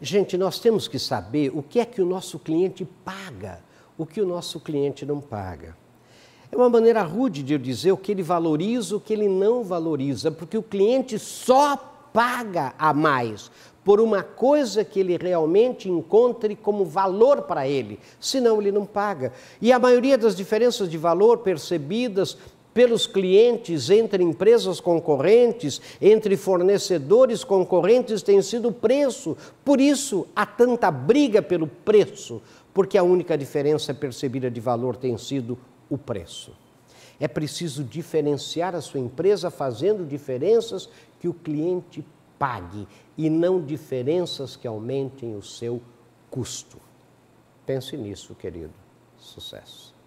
Gente, nós temos que saber o que é que o nosso cliente paga, o que o nosso cliente não paga. É uma maneira rude de eu dizer o que ele valoriza, o que ele não valoriza, porque o cliente só paga a mais por uma coisa que ele realmente encontre como valor para ele, senão ele não paga. E a maioria das diferenças de valor percebidas pelos clientes entre empresas concorrentes, entre fornecedores concorrentes, tem sido o preço. Por isso há tanta briga pelo preço, porque a única diferença percebida de valor tem sido o preço. É preciso diferenciar a sua empresa fazendo diferenças que o cliente pague e não diferenças que aumentem o seu custo. Pense nisso, querido. Sucesso.